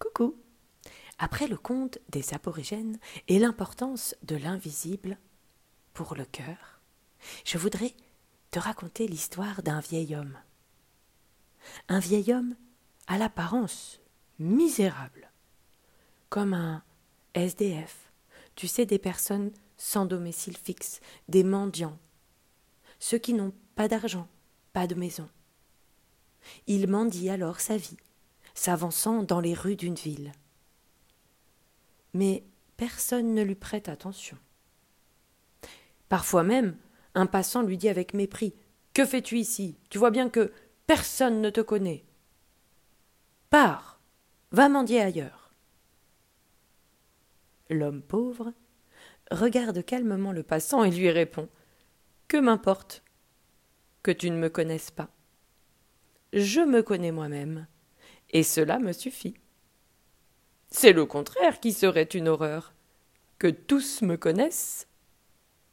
Coucou Après le conte des aborigènes et l'importance de l'invisible pour le cœur, je voudrais te raconter l'histoire d'un vieil homme. Un vieil homme à l'apparence misérable, comme un SDF, tu sais, des personnes sans domicile fixe, des mendiants, ceux qui n'ont pas d'argent, pas de maison. Il mendie alors sa vie s'avançant dans les rues d'une ville. Mais personne ne lui prête attention. Parfois même, un passant lui dit avec mépris Que fais-tu ici? Tu vois bien que personne ne te connaît. Pars, va mendier ailleurs. L'homme pauvre regarde calmement le passant et lui répond Que m'importe que tu ne me connaisses pas? Je me connais moi-même et cela me suffit. C'est le contraire qui serait une horreur, que tous me connaissent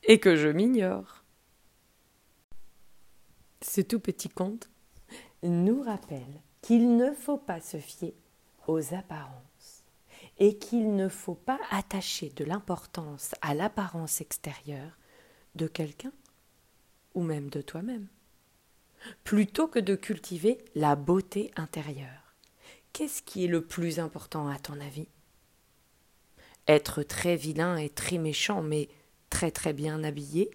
et que je m'ignore. Ce tout petit conte nous rappelle qu'il ne faut pas se fier aux apparences et qu'il ne faut pas attacher de l'importance à l'apparence extérieure de quelqu'un ou même de toi-même, plutôt que de cultiver la beauté intérieure. Qu'est-ce qui est le plus important à ton avis? Être très vilain et très méchant, mais très très bien habillé?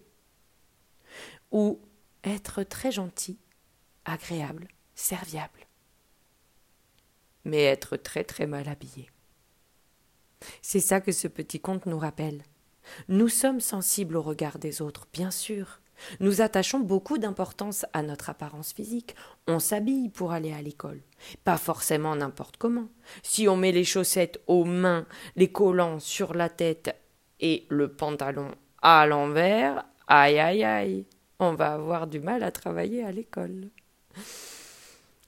Ou être très gentil, agréable, serviable, mais être très très mal habillé? C'est ça que ce petit conte nous rappelle. Nous sommes sensibles au regard des autres, bien sûr, nous attachons beaucoup d'importance à notre apparence physique. On s'habille pour aller à l'école. Pas forcément n'importe comment. Si on met les chaussettes aux mains, les collants sur la tête et le pantalon à l'envers, aïe aïe aïe, on va avoir du mal à travailler à l'école.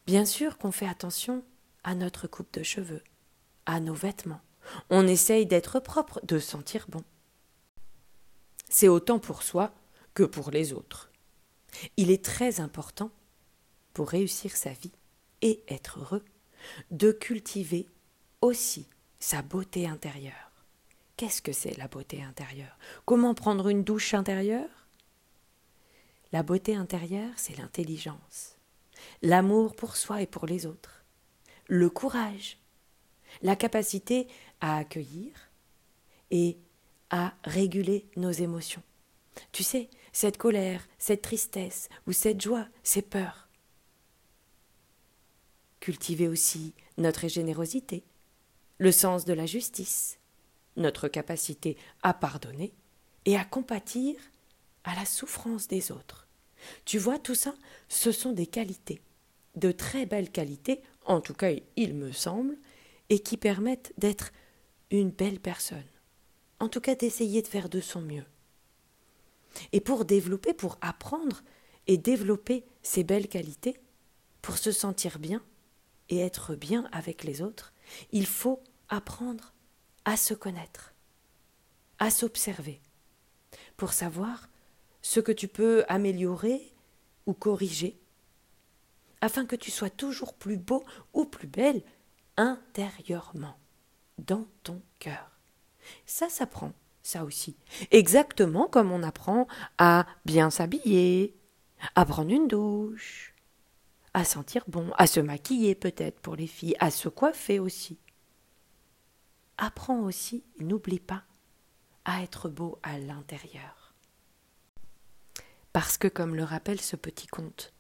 Bien sûr qu'on fait attention à notre coupe de cheveux, à nos vêtements. On essaye d'être propre, de sentir bon. C'est autant pour soi que pour les autres. Il est très important, pour réussir sa vie et être heureux, de cultiver aussi sa beauté intérieure. Qu'est-ce que c'est la beauté intérieure? Comment prendre une douche intérieure? La beauté intérieure, c'est l'intelligence, l'amour pour soi et pour les autres, le courage, la capacité à accueillir et à réguler nos émotions. Tu sais, cette colère, cette tristesse ou cette joie, ces peurs. Cultiver aussi notre générosité, le sens de la justice, notre capacité à pardonner et à compatir à la souffrance des autres. Tu vois, tout ça, ce sont des qualités, de très belles qualités, en tout cas il me semble, et qui permettent d'être une belle personne, en tout cas d'essayer de faire de son mieux. Et pour développer, pour apprendre et développer ces belles qualités, pour se sentir bien et être bien avec les autres, il faut apprendre à se connaître, à s'observer, pour savoir ce que tu peux améliorer ou corriger, afin que tu sois toujours plus beau ou plus belle intérieurement, dans ton cœur. Ça s'apprend ça aussi. Exactement comme on apprend à bien s'habiller, à prendre une douche, à sentir bon, à se maquiller peut-être pour les filles, à se coiffer aussi. Apprends aussi, n'oublie pas, à être beau à l'intérieur. Parce que, comme le rappelle ce petit conte,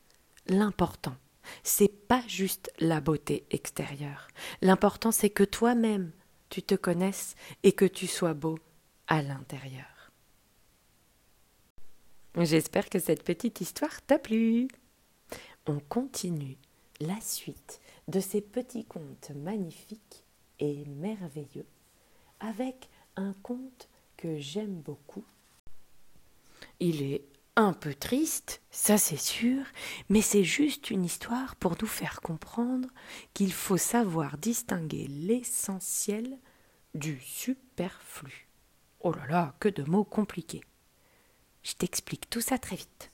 l'important, c'est pas juste la beauté extérieure. L'important, c'est que toi-même, tu te connaisses et que tu sois beau à l'intérieur. J'espère que cette petite histoire t'a plu. On continue la suite de ces petits contes magnifiques et merveilleux avec un conte que j'aime beaucoup. Il est un peu triste, ça c'est sûr, mais c'est juste une histoire pour nous faire comprendre qu'il faut savoir distinguer l'essentiel du superflu. Oh là là, que de mots compliqués. Je t'explique tout ça très vite.